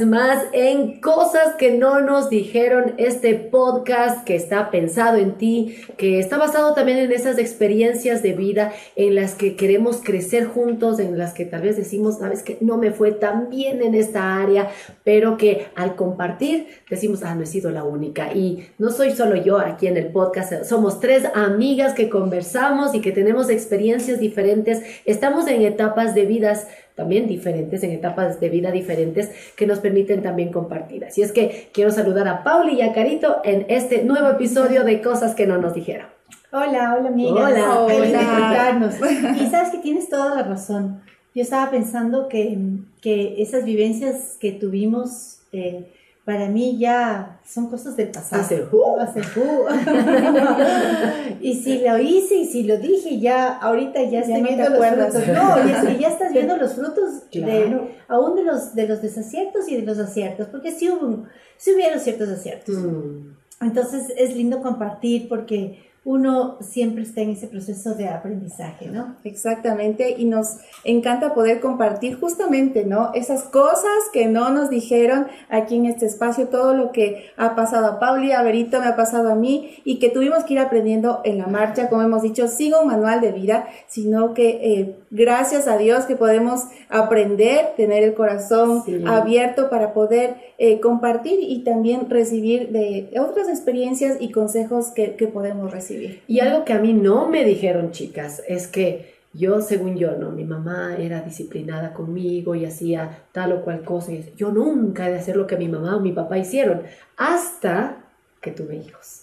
más en Cosas que no nos dijeron, este podcast que está pensado en ti, que está basado también en esas experiencias de vida en las que queremos crecer juntos, en las que tal vez decimos, sabes que no me fue tan bien en esta área, pero que al compartir decimos, ah, no he sido la única. Y no soy solo yo aquí en el podcast, somos tres amigas que conversamos y que tenemos experiencias diferentes, estamos en etapas de vidas también diferentes, en etapas de vida diferentes que nos permiten también compartir. Así es que quiero saludar a Pauli y a Carito en este nuevo episodio de Cosas que no nos dijeron. Hola, hola amiga. Hola, hola. Y sabes que tienes toda la razón. Yo estaba pensando que, que esas vivencias que tuvimos eh, para mí ya son cosas del pasado. Hace Hace y si lo hice y si lo dije, ya ahorita ya, estoy viendo los frutos. No, ya, ya estás viendo los frutos de, aún de los, de los desaciertos y de los aciertos, porque sí, hubo, sí hubieron ciertos aciertos. Mm. Entonces es lindo compartir porque uno siempre está en ese proceso de aprendizaje, ¿no? Exactamente, y nos encanta poder compartir justamente, ¿no? Esas cosas que no nos dijeron aquí en este espacio, todo lo que ha pasado a Pauli, a Berito, me ha pasado a mí, y que tuvimos que ir aprendiendo en la marcha, como hemos dicho, sigo un manual de vida, sino que eh, gracias a Dios que podemos aprender, tener el corazón abierto para poder eh, compartir y también recibir de otras experiencias y consejos que, que podemos recibir. Y algo que a mí no me dijeron, chicas, es que yo, según yo, ¿no? Mi mamá era disciplinada conmigo y hacía tal o cual cosa. Y yo nunca he de hacer lo que mi mamá o mi papá hicieron hasta que tuve hijos.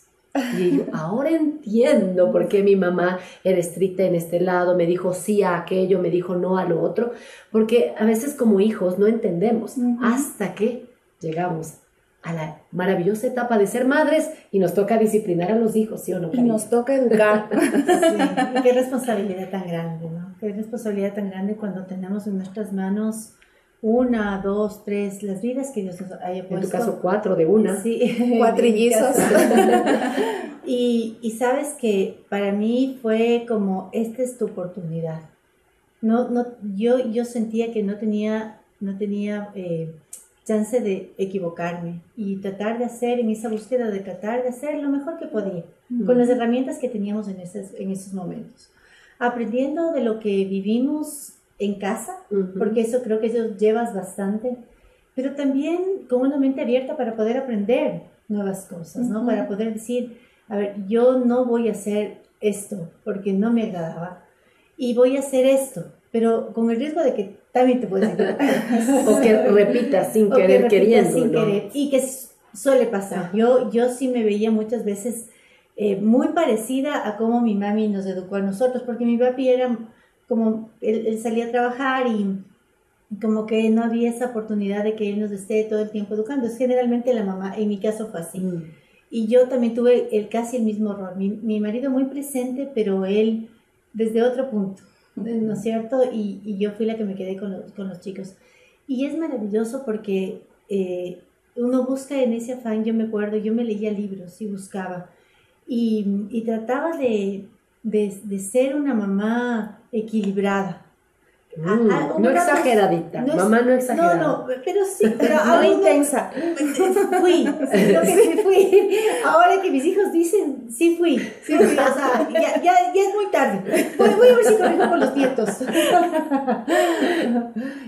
Y yo ahora entiendo por qué mi mamá era estricta en este lado, me dijo sí a aquello, me dijo no a lo otro, porque a veces como hijos no entendemos hasta que llegamos a la maravillosa etapa de ser madres y nos toca disciplinar a los hijos, ¿sí o no? Y nos toca educar. sí, qué responsabilidad tan grande, ¿no? Qué responsabilidad tan grande cuando tenemos en nuestras manos una, dos, tres, las vidas que Dios nos haya puesto. En tu caso, cuatro de una. Sí, cuatrillizos. y, y sabes que para mí fue como, esta es tu oportunidad. No, no, yo, yo sentía que no tenía, no tenía eh, chance de equivocarme y tratar de hacer en esa búsqueda de tratar de hacer lo mejor que podía con las herramientas que teníamos en esos, en esos momentos. Aprendiendo de lo que vivimos en casa, porque eso creo que eso llevas bastante, pero también con una mente abierta para poder aprender nuevas cosas, ¿no? Para poder decir, a ver, yo no voy a hacer esto porque no me agradaba y voy a hacer esto, pero con el riesgo de que también te puedes o que repitas sin querer, queriendo. Sin querer. Y que suele pasar. Yo, yo sí me veía muchas veces eh, muy parecida a cómo mi mami nos educó a nosotros, porque mi papi era como, él, salía a trabajar y como que no había esa oportunidad de que él nos esté todo el tiempo educando. Es generalmente la mamá, en mi caso fue así. Mm. Y yo también tuve el, casi el mismo rol. Mi, mi marido muy presente, pero él desde otro punto. ¿no es cierto? Y, yo fui la que me quedé con los, con los chicos. Y es maravilloso porque eh, uno busca en ese afán, yo me acuerdo, yo me leía libros y buscaba. Y, y trataba de, de, de, ser una mamá equilibrada. Mm, no exageradita, mamá no exagerada. No, no, pero sí, pero ahora intensa. Fui, lo que fui. Ahora que mis hijos dicen, sí fui, sí fui, o sea, ya, ya, ya es muy tarde. Voy, voy, a ver si corrijo con los nietos.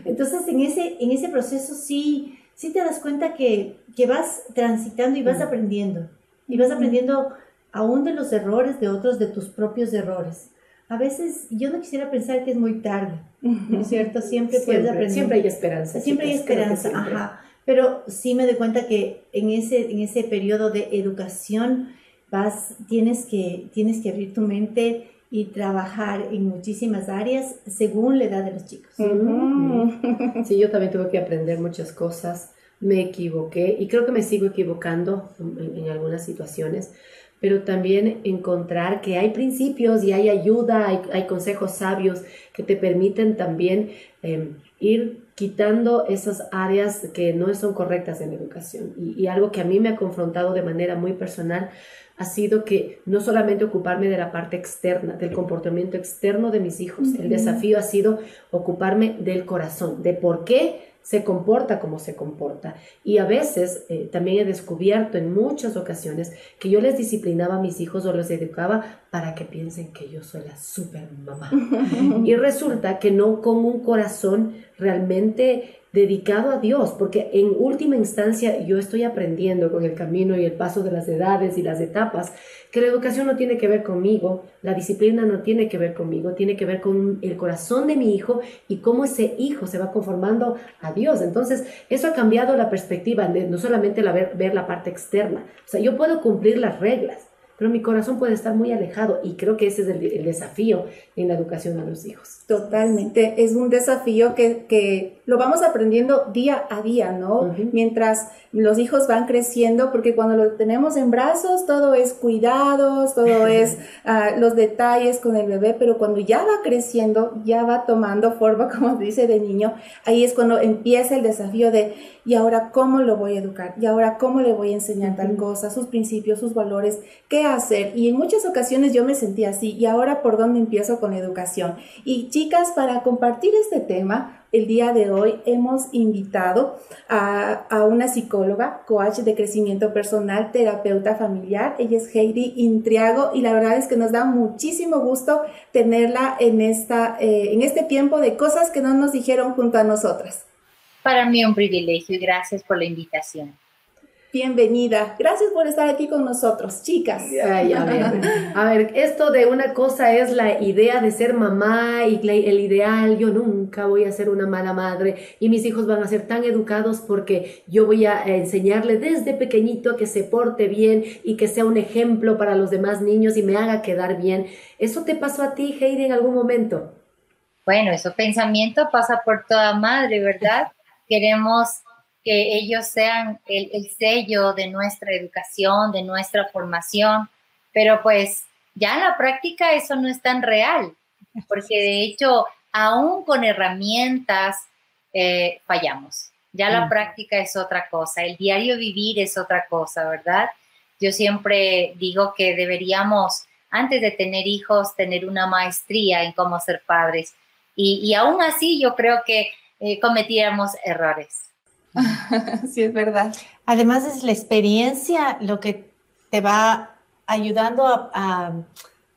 Entonces, en ese, en ese proceso sí, sí te das cuenta que, que vas transitando y vas mm. aprendiendo. Y vas aprendiendo aún de los errores de otros, de tus propios errores a veces yo no quisiera pensar que es muy tarde, ¿no es cierto? Siempre, puedes aprender. Siempre hay esperanza. Siempre hay esperanza, ajá. Pero sí me doy cuenta que en ese, en ese periodo de educación vas, tienes que, tienes que abrir tu mente y trabajar en muchísimas áreas según la edad de los chicos. Sí, yo también tuve que aprender muchas cosas, me equivoqué y creo que me sigo equivocando en algunas situaciones pero también encontrar que hay principios y hay ayuda, hay, consejos sabios que te permiten también em, ir quitando esas áreas que no son correctas en la educación. Y, algo que a mí me ha confrontado de manera muy personal ha sido que no solamente ocuparme de la parte externa, del comportamiento externo de mis hijos, el desafío ha sido ocuparme del corazón, de por qué se comporta como se comporta. Y a veces eh, también he descubierto en muchas ocasiones que yo les disciplinaba a mis hijos o les educaba para que piensen que yo soy la super mamá. y resulta que no con un corazón realmente dedicado a Dios, porque en última instancia yo estoy aprendiendo con el camino y el paso de las edades y las etapas que la educación no tiene que ver conmigo, la disciplina no tiene que ver conmigo, tiene que ver con el corazón de mi hijo y cómo ese hijo se va conformando a Dios. Entonces, eso ha cambiado la perspectiva, de no solamente la ver, la parte externa, o sea, yo puedo cumplir las reglas, pero mi corazón puede estar muy alejado y creo que ese es el, desafío en la educación a los hijos. Totalmente, es un desafío que lo vamos aprendiendo día a día, ¿no? Mientras los hijos van creciendo, porque cuando lo tenemos en brazos, todo es cuidados, todo es uh, los detalles con el bebé, pero cuando ya va creciendo, ya va tomando forma, como dice, de niño, ahí es cuando empieza el desafío de, ¿y ahora cómo lo voy a educar? ¿Y ahora cómo le voy a enseñar tal cosa? Sus principios, sus valores, qué hacer. Y en muchas ocasiones yo me sentía así, ¿y ahora por dónde empiezo con la educación? Y chicas, para compartir este tema, el día de hoy hemos invitado a, una psicóloga, coach de crecimiento personal, terapeuta familiar. Ella es Heidi Intriago y la verdad es que nos da muchísimo gusto tenerla en, esta, eh, en este tiempo de cosas que no nos dijeron junto a nosotras. Para mí un privilegio y gracias por la invitación. Bienvenida. Gracias por estar aquí con nosotros, chicas. a, ver, esto de una cosa es la idea de ser mamá y el ideal. Yo nunca voy a ser una mala madre y mis hijos van a ser tan educados porque yo voy a enseñarle desde pequeñito que se porte bien y que sea un ejemplo para los demás niños y me haga quedar bien. ¿Eso te pasó a ti, Heidi, en algún momento? Bueno, ese pensamiento pasa por toda madre, ¿verdad? Queremos que ellos sean el, sello de nuestra educación, de nuestra formación, pero pues ya en la práctica eso no es tan real, porque de hecho, aún con herramientas, eh, fallamos. Ya la práctica es otra cosa, el diario vivir es otra cosa, ¿verdad? Yo siempre digo que deberíamos, antes de tener hijos, tener una maestría en cómo ser padres. Y, aún así yo creo que eh, cometíamos errores. sí, es verdad. Además es la experiencia lo que te va ayudando a,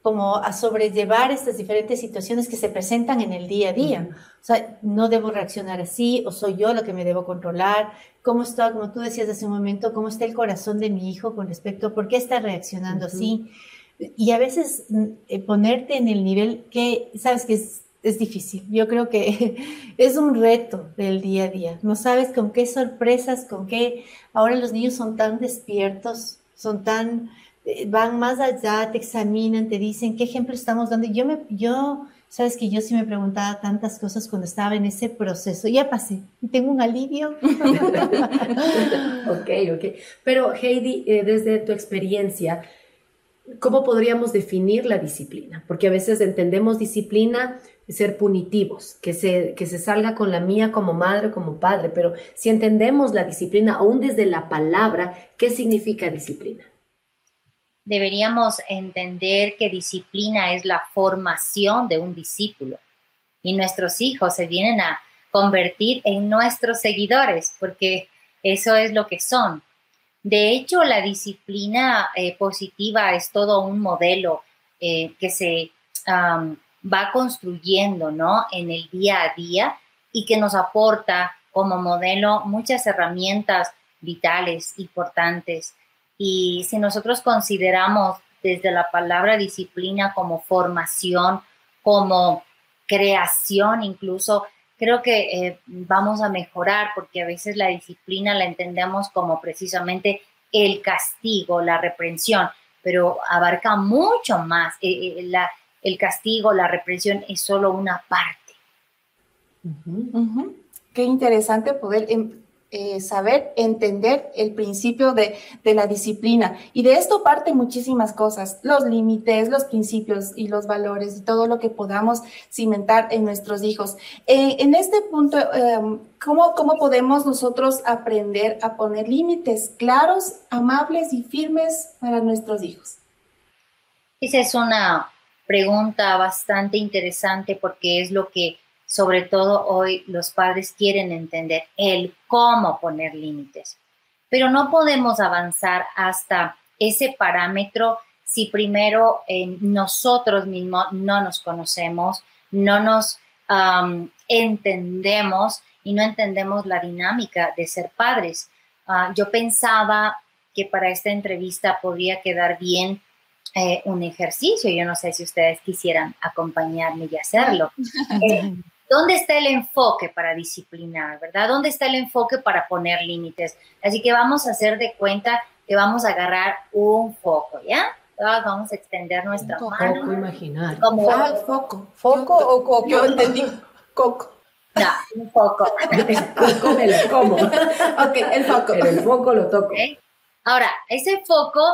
como a sobrellevar estas diferentes situaciones que se presentan en el día a día. O sea, no debo reaccionar así, o soy yo lo que me debo controlar. ¿Cómo está, como tú decías hace un momento, cómo está el corazón de mi hijo con respecto a por qué está reaccionando así? Y a veces mm, eh, ponerte en el nivel que, sabes que es es difícil. Yo creo que es un reto del día a día. No sabes con qué sorpresas, con qué... Ahora los niños son tan despiertos, son tan... Eh, van más allá, te examinan, te dicen qué ejemplo estamos dando. Yo, me, yo, sabes que yo sí me preguntaba tantas cosas cuando estaba en ese proceso. Ya pasé, tengo un alivio. ok, ok. Pero Heidi, eh, desde tu experiencia, ¿cómo podríamos definir la disciplina? Porque a veces entendemos disciplina ser punitivos, que se, que se salga con la mía como madre, como padre, pero si entendemos la disciplina aún desde la palabra, ¿qué significa disciplina? Deberíamos entender que disciplina es la formación de un discípulo y nuestros hijos se vienen a convertir en nuestros seguidores porque eso es lo que son. De hecho, la disciplina eh, positiva es todo un modelo eh, que se va construyendo, ¿no? En el día a día y que nos aporta como modelo muchas herramientas vitales, importantes. Y si nosotros consideramos desde la palabra disciplina como formación, como creación incluso, creo que eh, vamos a mejorar porque a veces la disciplina la entendemos como precisamente el castigo, la reprensión, pero abarca mucho más. Eh, eh, la, el castigo, la represión es solo una parte. Qué interesante poder em, eh, saber, entender el principio de, la disciplina. Y de esto parte muchísimas cosas, los límites, los principios y los valores y todo lo que podamos cimentar en nuestros hijos. Eh, en este punto, em, ¿cómo, ¿cómo podemos nosotros aprender a poner límites claros, amables y firmes para nuestros hijos? Esa es una pregunta bastante interesante porque es lo que sobre todo hoy los padres quieren entender el cómo poner límites, pero no podemos avanzar hasta ese parámetro si primero eh, nosotros mismos no nos conocemos, no nos entendemos y no entendemos la dinámica de ser padres. Ah, yo pensaba que para esta entrevista podría quedar bien eh, un ejercicio. Yo no sé si ustedes quisieran acompañarme y hacerlo. Eh, ¿Dónde está el enfoque para disciplinar, verdad? ¿Dónde está el enfoque para poner límites? Así que vamos a hacer de cuenta que vamos a agarrar un foco, ¿ya? vamos a extender nuestra mano. Foco imaginar. Como foco. ¿Foco o coco? Yo entendí coco. No, un foco. Coco me lo como. ok, el foco. Pero el foco lo toco. Ahora, ese foco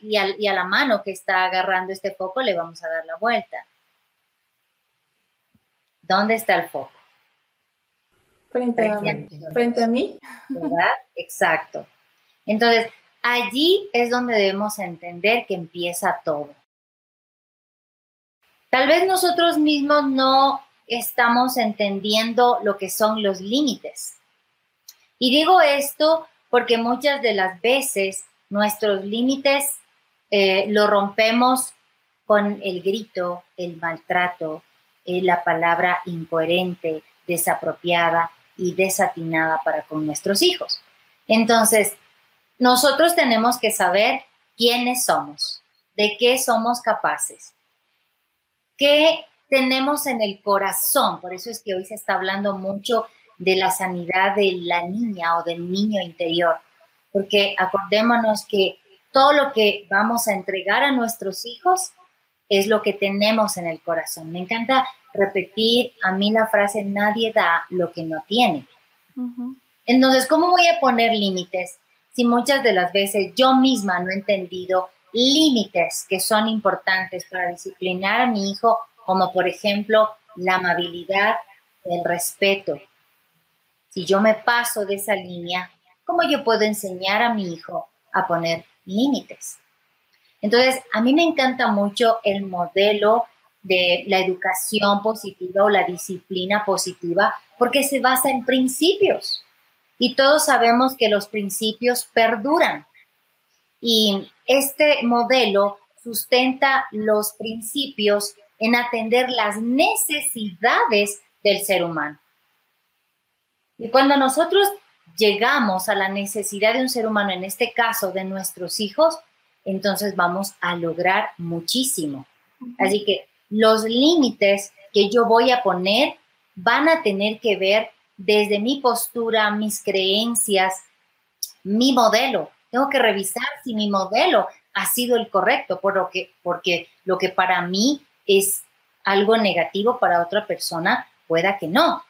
y, a, la mano que está agarrando este foco le vamos a dar la vuelta. ¿Dónde está el foco? Frente a, mí. frente a mí. ¿Verdad? Exacto. Entonces, allí es donde debemos entender que empieza todo. Tal vez nosotros mismos no estamos entendiendo lo que son los límites. Y digo esto porque muchas de las veces nuestros límites eh, lo rompemos con el grito, el maltrato, eh, la palabra incoherente, desapropiada y desatinada para con nuestros hijos. Entonces, nosotros tenemos que saber quiénes somos, de qué somos capaces, qué tenemos en el corazón. Por eso es que hoy se está hablando mucho de la sanidad de la niña o del niño interior, porque acordémonos que todo lo que vamos a entregar a nuestros hijos es lo que tenemos en el corazón. Me encanta repetir a mí la frase, nadie da lo que no tiene. Entonces, ¿cómo voy a poner límites si muchas de las veces yo misma no he entendido límites que son importantes para disciplinar a mi hijo, como por ejemplo la amabilidad, el respeto, si yo me paso de esa línea, ¿cómo yo puedo enseñar a mi hijo a poner límites? Entonces, a mí me encanta mucho el modelo de la educación positiva o la disciplina positiva porque se basa en principios. Y todos sabemos que los principios perduran. Y este modelo sustenta los principios en atender las necesidades del ser humano. Y cuando nosotros llegamos a la necesidad de un ser humano, en este caso de nuestros hijos, entonces vamos a lograr muchísimo. Así que los límites que yo voy a poner van a tener que ver desde mi postura, mis creencias, mi modelo. Tengo que revisar si mi modelo ha sido el correcto, por lo que, porque lo que para mí es algo negativo para otra persona, pueda que no.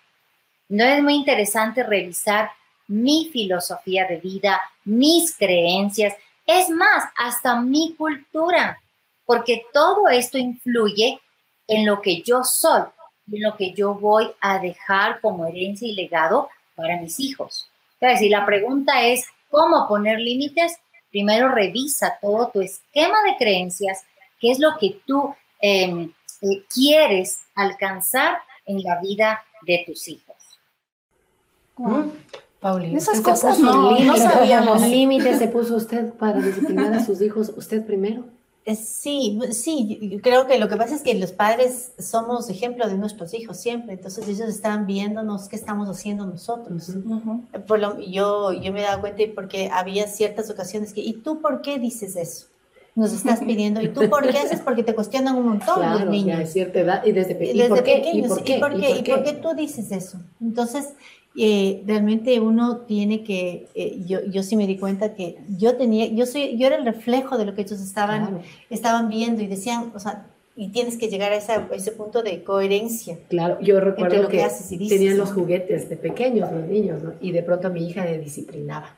No es muy interesante revisar mi filosofía de vida, mis creencias, es más, hasta mi cultura, porque todo esto influye en lo que yo soy, en lo que yo voy a dejar como herencia y legado para mis hijos. Entonces, si la pregunta es cómo poner límites, primero revisa todo tu esquema de creencias, qué es lo que tú em, eh, quieres alcanzar en la vida de tus hijos. Mm. Paulina, esas cosas no, no sabíamos. ¿Límites se puso usted para disciplinar a sus hijos usted primero? Eh, sí, sí, yo creo que lo que pasa es que los padres somos ejemplo de nuestros hijos siempre, entonces ellos están viéndonos qué estamos haciendo nosotros. por lo, yo, yo me he dado cuenta porque había ciertas ocasiones que, ¿y tú por qué dices eso? Nos estás pidiendo, ¿y tú por qué haces? Porque te cuestionan un montón los niños. Ya cierta edad y desde, desde pequeños. ¿Y por qué? ¿Y por qué? ¿Y por qué tú dices eso? Entonces, eh, realmente uno tiene que, eh, yo, yo sí me di cuenta que yo tenía, yo soy, yo era el reflejo de lo que ellos estaban, estaban viendo y decían, o sea, y tienes que llegar a, ese punto de coherencia. Claro, yo recuerdo que, tenían los juguetes de pequeños los niños, ¿no? Y de pronto mi hija me disciplinaba.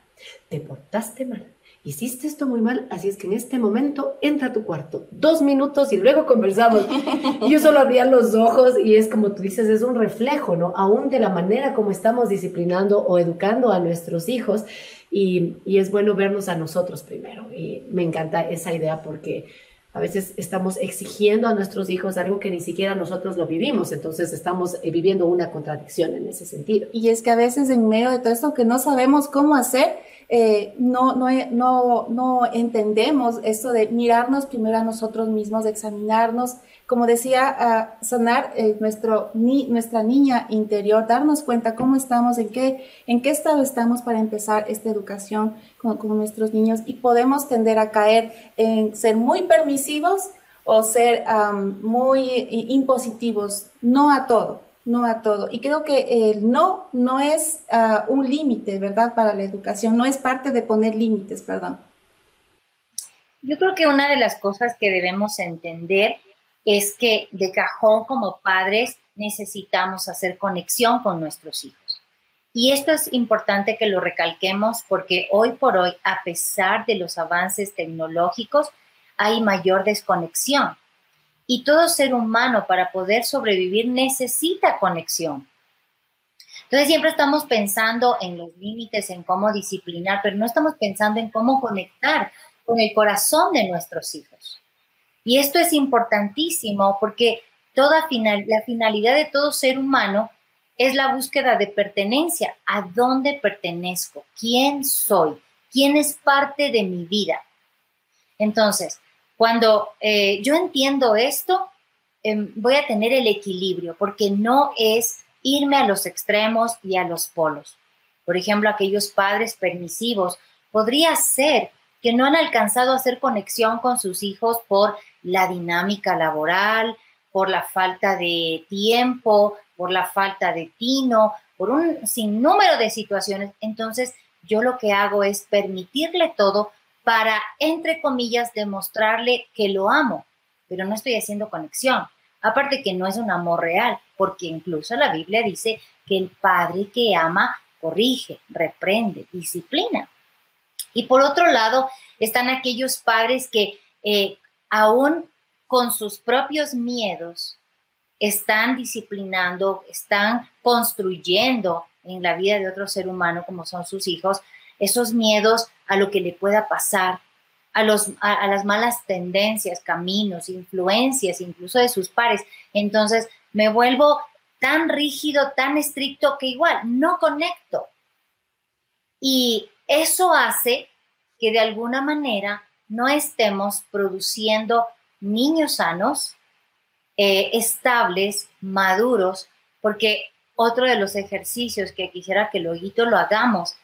Te portaste mal hiciste esto muy mal, así es que en este momento entra a tu cuarto, dos minutos y luego conversamos. Y yo solo abría los ojos y es como tú dices, es un reflejo, ¿no? Aún de la manera como estamos disciplinando o educando a nuestros hijos y, y es bueno vernos a nosotros primero. Y me encanta esa idea porque a veces estamos exigiendo a nuestros hijos algo que ni siquiera nosotros lo vivimos, entonces estamos eh, viviendo una contradicción en ese sentido. Y es que a veces en medio de todo esto que no sabemos cómo hacer, eh, no, no, no, no entendemos esto de mirarnos primero a nosotros mismos, de examinarnos, como decía, sanar eh, nuestro, ni, nuestra niña interior, darnos cuenta cómo estamos, en qué, en qué estado estamos para empezar esta educación con nuestros niños y podemos tender a caer en ser muy permisivos o ser muy impositivos, no a todo no a todo. Y creo que el no no es ah, un límite, ¿verdad? Para la educación, no es parte de poner límites, perdón. Yo creo que una de las cosas que debemos entender es que de cajón como padres necesitamos hacer conexión con nuestros hijos. Y esto es importante que lo recalquemos porque hoy por hoy, a pesar de los avances tecnológicos, hay mayor desconexión. Y todo ser humano para poder sobrevivir necesita conexión. Entonces siempre estamos pensando en los límites, en cómo disciplinar, pero no estamos pensando en cómo conectar con el corazón de nuestros hijos. Y esto es importantísimo porque toda la finalidad de todo ser humano es la búsqueda de pertenencia. ¿A dónde pertenezco? ¿Quién soy? ¿Quién es parte de mi vida? Entonces, cuando eh, yo entiendo esto, em, voy a tener el equilibrio, porque no es irme a los extremos y a los polos. Por ejemplo, aquellos padres permisivos, podría ser que no han alcanzado a hacer conexión con sus hijos por la dinámica laboral, por la falta de tiempo, por la falta de tino, por un sinnúmero de situaciones. Entonces, yo lo que hago es permitirle todo para, entre comillas, demostrarle que lo amo, pero no estoy haciendo conexión. Aparte que no es un amor real, porque incluso la Biblia dice que el padre que ama corrige, reprende, disciplina. Y por otro lado, están aquellos padres que eh, aún con sus propios miedos están disciplinando, están construyendo en la vida de otro ser humano como son sus hijos, esos miedos a lo que le pueda pasar, a, los, a, las malas tendencias, caminos, influencias, incluso de sus pares. Entonces me vuelvo tan rígido, tan estricto que igual no conecto. Y eso hace que de alguna manera no estemos produciendo niños sanos, eh, estables, maduros, porque otro de los ejercicios que quisiera que lo lo hagamos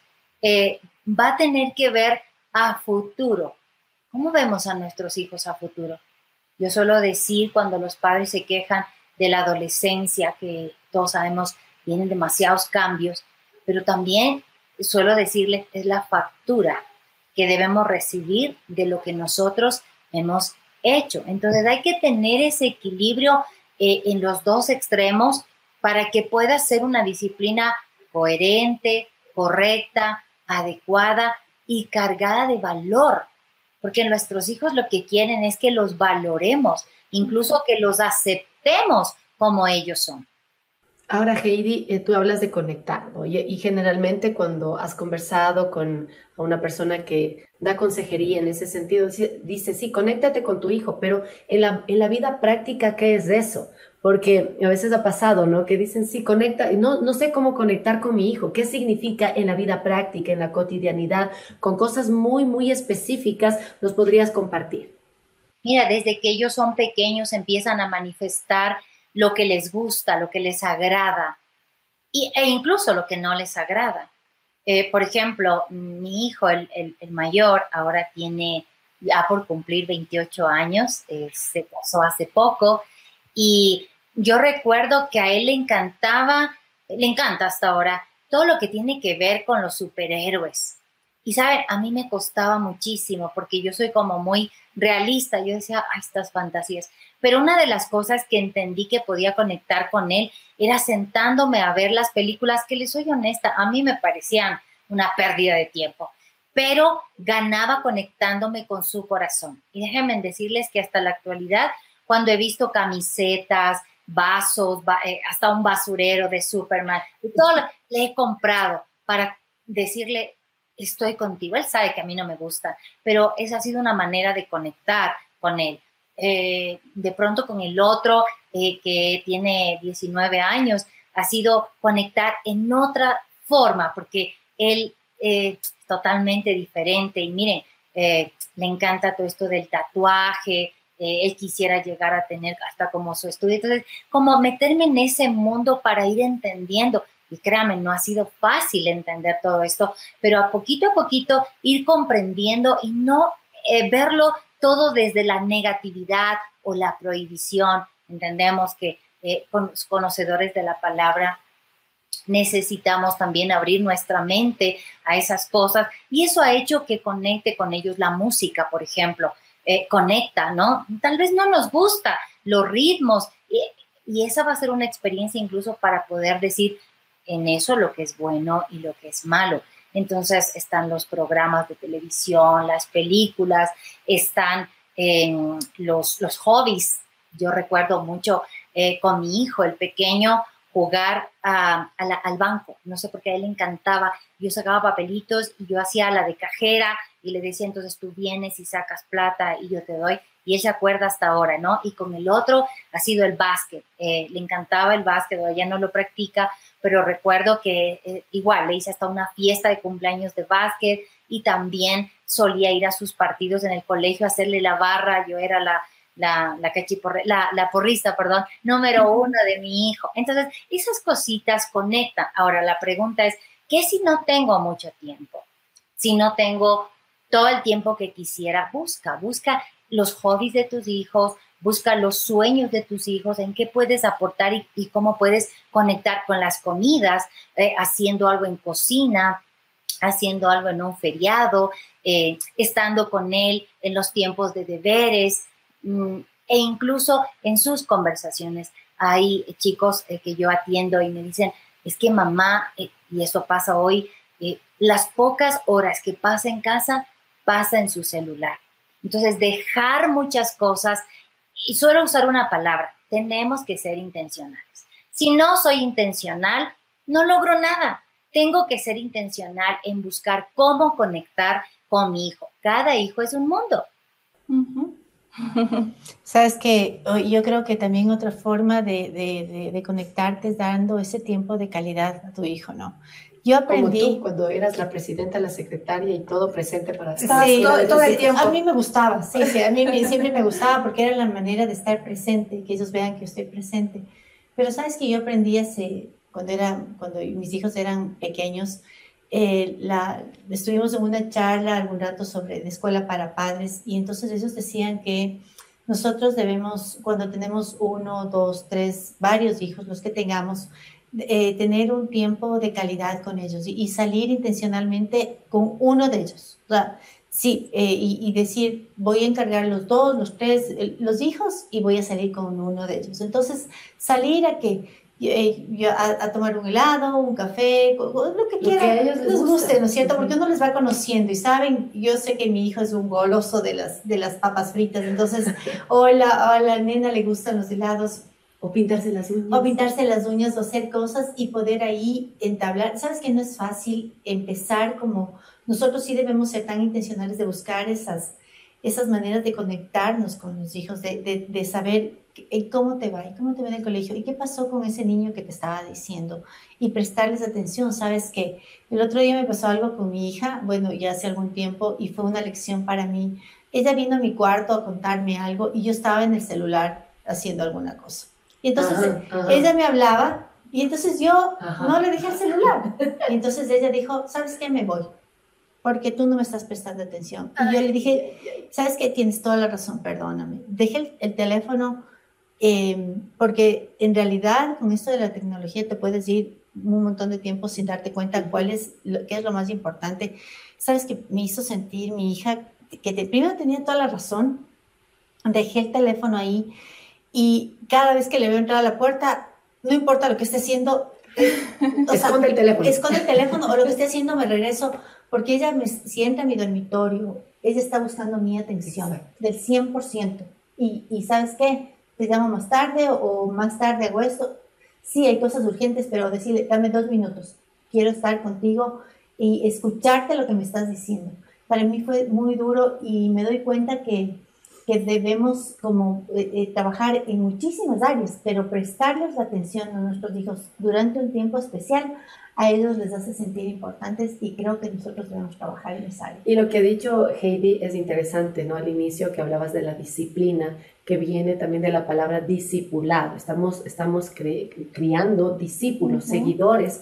eh, va a tener que ver a futuro. ¿Cómo vemos a nuestros hijos a futuro? Yo suelo decir cuando los padres se quejan de la adolescencia, que todos sabemos tienen demasiados cambios, pero también suelo decirles es la factura que debemos recibir de lo que nosotros hemos hecho. Entonces hay que tener ese equilibrio eh, en los dos extremos para que pueda ser una disciplina coherente, correcta, adecuada y cargada de valor, porque nuestros hijos lo que quieren es que los valoremos, incluso que los aceptemos como ellos son. Ahora, Heidi, eh, tú hablas de conectar, y, generalmente cuando has conversado con una persona que da consejería en ese sentido, dice, sí, conéctate con tu hijo, pero en la vida práctica, ¿qué es eso? Porque a veces ha pasado, ¿no? Que dicen, sí, conecta, no, no sé cómo conectar con mi hijo, qué significa en la vida práctica, en la cotidianidad, con cosas muy, muy específicas, nos podrías compartir. Mira, desde que ellos son pequeños empiezan a manifestar lo que les gusta, lo que les agrada y, e incluso lo que no les agrada. Eh, por ejemplo, mi hijo, el, el, mayor, ahora tiene ya por cumplir 28 años, eh, se casó hace poco y yo recuerdo que a él le encantaba, le encanta hasta ahora, todo lo que tiene que ver con los superhéroes. Y saben, a mí me costaba muchísimo porque yo soy como muy realista. Yo decía, ay, estas fantasías. Pero una de las cosas que entendí que podía conectar con él era sentándome a ver las películas que, les soy honesta, a mí me parecían una pérdida de tiempo. Pero ganaba conectándome con su corazón. Y déjenme decirles que hasta la actualidad cuando he visto camisetas, vasos, eh, hasta un basurero de Superman, y todo lo, le he comprado para decirle, estoy contigo. Él sabe que a mí no me gusta, pero esa ha sido una manera de conectar con él. eh, de pronto con el otro eh, que tiene 19 años, ha sido conectar en otra forma, porque él es totalmente diferente y miren, le encanta todo esto del tatuaje, él quisiera llegar a tener hasta como su estudio. Entonces, como meterme en ese mundo para ir entendiendo. Y créanme, no ha sido fácil entender todo esto, pero a poquito a poquito ir comprendiendo y no eh, verlo todo desde la negatividad o la prohibición. Entendemos que eh, conocedores de la palabra necesitamos también abrir nuestra mente a esas cosas y eso ha hecho que conecte con ellos la música, por ejemplo, eh, conecta, ¿no? Tal vez no nos gusta los ritmos y esa va a ser una experiencia incluso para poder decir en eso lo que es bueno y lo que es malo. Entonces están los programas de televisión, las películas, están los, los hobbies. Yo recuerdo mucho eh, con mi hijo, el pequeño, jugar al banco. No sé por qué a él le encantaba. Yo sacaba papelitos y yo hacía la de cajera y le decía, entonces tú vienes y sacas plata y yo te doy. Y él se acuerda hasta ahora, ¿no? Y con el otro ha sido el básquet. Eh, le encantaba el básquet, ya no lo practica, pero recuerdo que eh, igual le hice hasta una fiesta de cumpleaños de básquet y también solía ir a sus partidos en el colegio, hacerle la barra, yo era la, la, la, la, porrista, perdón, número uno de mi hijo. Entonces, esas cositas conectan. Ahora, la pregunta es, ¿qué si no tengo mucho tiempo? Si no tengo todo el tiempo que quisiera, busca, busca los hobbies de tus hijos, busca los sueños de tus hijos, en qué puedes aportar y, cómo puedes conectar con las comidas, eh, haciendo algo en cocina, haciendo algo en un feriado, eh, estando con él en los tiempos de deberes mm, e incluso en sus conversaciones. Hay chicos eh, que yo atiendo y me dicen, es que mamá, y eso pasa hoy, las pocas horas que pasa en casa, pasa en su celular. Entonces, dejar muchas cosas y suelo usar una palabra, tenemos que ser intencionales. Si no soy intencional, no logro nada. Tengo que ser intencional en buscar cómo conectar con mi hijo. Cada hijo es un mundo. Sabes que yo creo que también otra forma de, conectarte es dando ese tiempo de calidad a tu hijo, ¿no? Yo aprendí. Como tú, cuando eras la presidenta, la secretaria y todo presente para sí, todo, el tiempo. A mí me gustaba, sí, sí, a mí siempre me gustaba porque era la manera de estar presente, que ellos vean que estoy presente. Pero sabes que yo aprendí hace, cuando, era, cuando mis hijos eran pequeños, eh, la, estuvimos en una charla algún rato sobre la escuela para padres y entonces ellos decían que nosotros debemos, cuando tenemos uno, dos, tres, varios hijos, los que tengamos, eh, tener un tiempo de calidad con ellos y, salir intencionalmente con uno de ellos. O sea, sí, eh, y, decir, voy a encargar los dos, los tres, los hijos y voy a salir con uno de ellos. Entonces, salir a que eh, a, tomar un helado, un café, lo que quieran, ellos les, guste, ¿no es cierto? Porque uno les va conociendo y saben, yo sé que mi hijo es un goloso de las, de las papas fritas, entonces, hola, a la nena le gustan los helados, o pintarse las uñas. O pintarse las uñas o hacer cosas y poder ahí entablar. Sabes que no es fácil empezar como nosotros sí debemos ser tan intencionales de buscar esas, esas maneras de conectarnos con los hijos, de, de, de saber cómo te va y cómo te va en el colegio y qué pasó con ese niño que te estaba diciendo y prestarles atención. Sabes que el otro día me pasó algo con mi hija, bueno, ya hace algún tiempo y fue una lección para mí. Ella vino a mi cuarto a contarme algo y yo estaba en el celular haciendo alguna cosa. Y entonces ella me hablaba y entonces yo no le dejé el celular. Y entonces ella dijo, ¿sabes qué? Me voy. Porque tú no me estás prestando atención. Y yo le dije, ¿sabes qué? Tienes toda la razón, perdóname. Dejé el, teléfono em, porque en realidad con esto de la tecnología te puedes ir un montón de tiempo sin darte cuenta cuál es lo, qué es lo más importante. ¿Sabes qué me hizo sentir mi hija? Que de, primero tenía toda la razón. Dejé el teléfono ahí y cada vez que le veo entrar a la puerta, no importa lo que esté haciendo, esconde el teléfono. Esconde el teléfono o lo que esté haciendo me regreso porque ella me sienta en mi dormitorio, ella está buscando mi atención del 100%. Y, y ¿sabes qué? Te llamo más tarde o más tarde hago esto. Sí, hay cosas urgentes, pero decirle, dame dos minutos, quiero estar contigo y escucharte lo que me estás diciendo. Para mí fue muy duro y me doy cuenta que que debemos como eh, eh, trabajar en muchísimas áreas, pero prestarles la atención a nuestros hijos durante un tiempo especial, a ellos les hace sentir importantes y creo que nosotros debemos trabajar en esa área. Y lo que ha dicho Heidi es interesante, ¿no? Al inicio que hablabas de la disciplina, que viene también de la palabra discipulado. Estamos, estamos criando discípulos, seguidores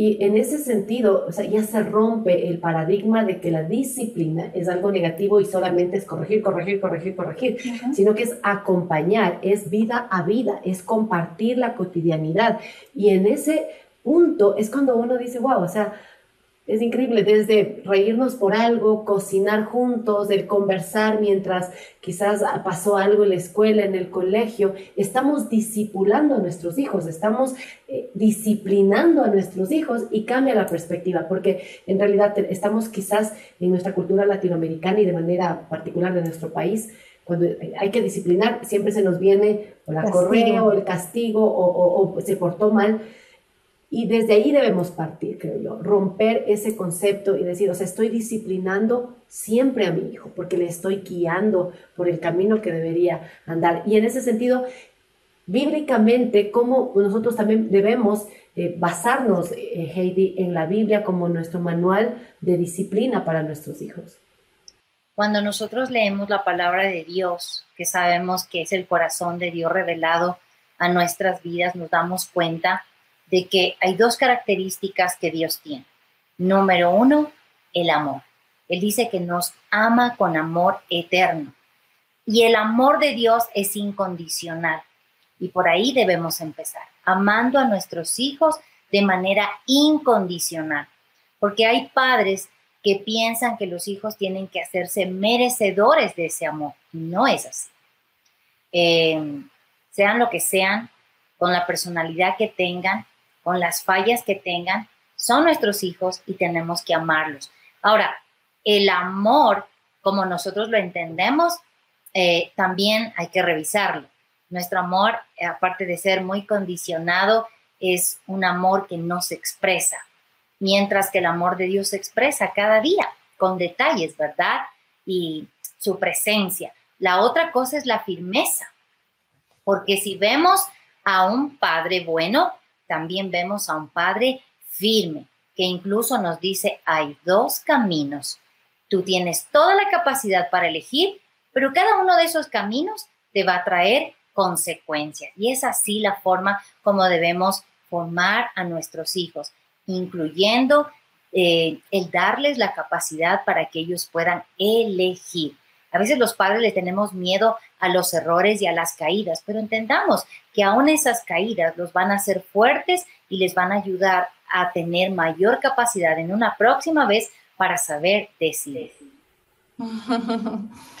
y en ese sentido, o sea, ya se rompe el paradigma de que la disciplina es algo negativo y solamente es corregir, corregir, corregir, corregir, sino que es acompañar, es vida a vida, es compartir la cotidianidad. Y en ese punto es cuando uno dice, wow, o sea, es increíble, desde reírnos por algo, cocinar juntos, el conversar mientras quizás pasó algo en la escuela, en el colegio, estamos discipulando a nuestros hijos, estamos eh, disciplinando a nuestros hijos y cambia la perspectiva, porque en realidad estamos quizás en nuestra cultura latinoamericana y de manera particular de nuestro país, cuando hay que disciplinar, siempre se nos viene o la correa o el castigo o, o se portó mal y desde ahí debemos partir, creo yo, romper ese concepto y decir, o sea, estoy disciplinando siempre a mi hijo porque le estoy guiando por el camino que debería andar. Y en ese sentido, bíblicamente, cómo nosotros también debemos eh, basarnos, eh, Heidi, en la Biblia como nuestro manual de disciplina para nuestros hijos. Cuando nosotros leemos la palabra de Dios, que sabemos que es el corazón de Dios revelado a nuestras vidas, nos damos cuenta de que hay dos características que Dios tiene. Número uno, el amor. Él dice que nos ama con amor eterno. Y el amor de Dios es incondicional. Y por ahí debemos empezar, amando a nuestros hijos de manera incondicional. Porque hay padres que piensan que los hijos tienen que hacerse merecedores de ese amor. No es así. Eh, sean lo que sean, con la personalidad que tengan, con las fallas que tengan, son nuestros hijos y tenemos que amarlos. Ahora, el amor, como nosotros lo entendemos, eh, también hay que revisarlo. Nuestro amor, aparte de ser muy condicionado, es un amor que no se expresa, mientras que el amor de Dios se expresa cada día, con detalles, ¿verdad? Y su presencia. La otra cosa es la firmeza, porque si vemos a un padre bueno, también vemos a un Padre firme, que incluso nos dice, hay dos caminos. Tú tienes toda la capacidad para elegir, pero cada uno de esos caminos te va a traer consecuencias. Y es así la forma como debemos formar a nuestros hijos, incluyendo eh, el darles la capacidad para que ellos puedan elegir. A veces los padres le tenemos miedo a los errores y a las caídas, pero entendamos que aún esas caídas los van a hacer fuertes y les van a ayudar a tener mayor capacidad en una próxima vez para saber decidir.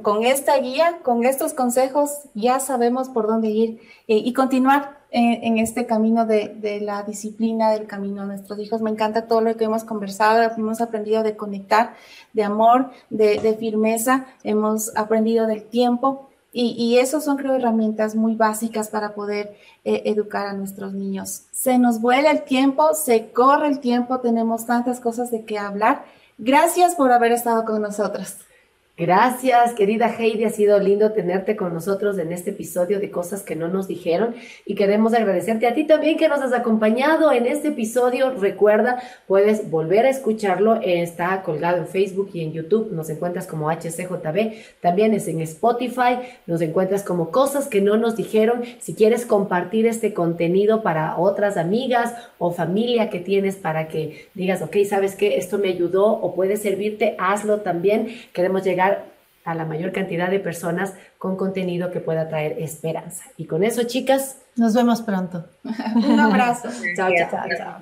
Con esta guía, con estos consejos, ya sabemos por dónde ir eh, y continuar en, este camino de, la disciplina, del camino a nuestros hijos. Me encanta todo lo que hemos conversado, hemos aprendido de conectar, de amor, de, firmeza, hemos aprendido del tiempo y, y esos son, herramientas muy básicas para poder eh, educar a nuestros niños. Se nos vuela el tiempo, se corre el tiempo, tenemos tantas cosas de qué hablar. Gracias por haber estado con nosotros. Gracias, querida Heidi. Ha sido lindo tenerte con nosotros en este episodio de cosas que no nos dijeron y queremos agradecerte a ti también que nos has acompañado en este episodio. Recuerda, puedes volver a escucharlo. Está colgado en Facebook y en YouTube. Nos encuentras como HCJB. También es en Spotify. Nos encuentras como cosas que no nos dijeron. Si quieres compartir este contenido para otras amigas o familia que tienes para que digas, ok, sabes que esto me ayudó o puede servirte, hazlo también. Queremos llegar a la mayor cantidad de personas con contenido que pueda traer esperanza. Y con eso, chicas, nos vemos pronto. Un abrazo. chao, chao, chao.